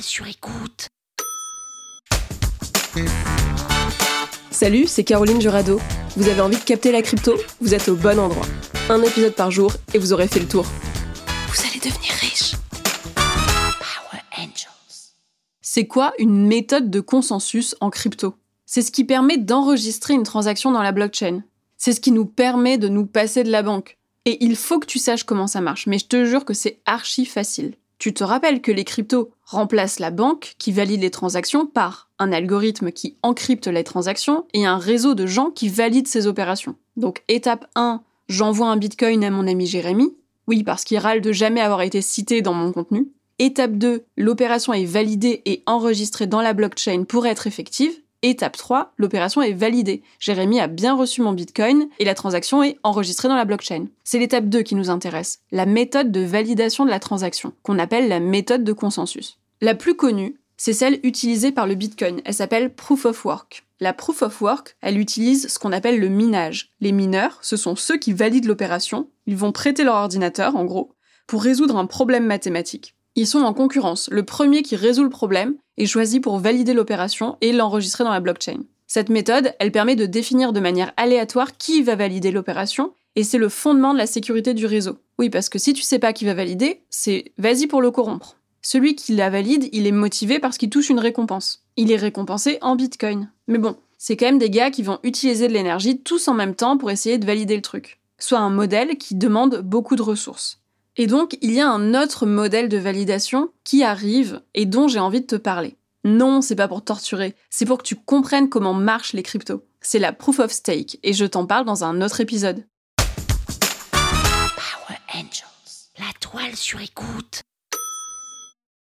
Sur écoute. Salut, c'est Caroline Jurado. Vous avez envie de capter la crypto? Vous êtes au bon endroit. Un épisode par jour et vous aurez fait le tour. Vous allez devenir riche. Power Angels. C'est quoi une méthode de consensus en crypto? C'est ce qui permet d'enregistrer une transaction dans la blockchain. C'est ce qui nous permet de nous passer de la banque. Et il faut que tu saches comment ça marche, mais je te jure que c'est archi facile. Tu te rappelles que les cryptos remplacent la banque qui valide les transactions par un algorithme qui encrypte les transactions et un réseau de gens qui valident ces opérations. Donc étape 1, j'envoie un bitcoin à mon ami Jérémy. Oui, parce qu'il râle de jamais avoir été cité dans mon contenu. Étape 2, l'opération est validée et enregistrée dans la blockchain pour être effective. Étape 3, l'opération est validée. Jérémy a bien reçu mon bitcoin et la transaction est enregistrée dans la blockchain. C'est l'étape 2 qui nous intéresse, la méthode de validation de la transaction, qu'on appelle la méthode de consensus. La plus connue, c'est celle utilisée par le bitcoin. Elle s'appelle Proof of Work. La Proof of Work, elle utilise ce qu'on appelle le minage. Les mineurs, ce sont ceux qui valident l'opération. Ils vont prêter leur ordinateur, en gros, pour résoudre un problème mathématique. Ils sont en concurrence. Le premier qui résout le problème est choisi pour valider l'opération et l'enregistrer dans la blockchain. Cette méthode, elle permet de définir de manière aléatoire qui va valider l'opération et c'est le fondement de la sécurité du réseau. Oui, parce que si tu sais pas qui va valider, c'est vas-y pour le corrompre. Celui qui la valide, il est motivé parce qu'il touche une récompense. Il est récompensé en bitcoin. Mais bon, c'est quand même des gars qui vont utiliser de l'énergie tous en même temps pour essayer de valider le truc. Soit un modèle qui demande beaucoup de ressources. Et donc, il y a un autre modèle de validation qui arrive et dont j'ai envie de te parler. Non, c'est pas pour torturer, c'est pour que tu comprennes comment marchent les cryptos. C'est la proof of stake et je t'en parle dans un autre épisode. Power Angels. La toile sur écoute.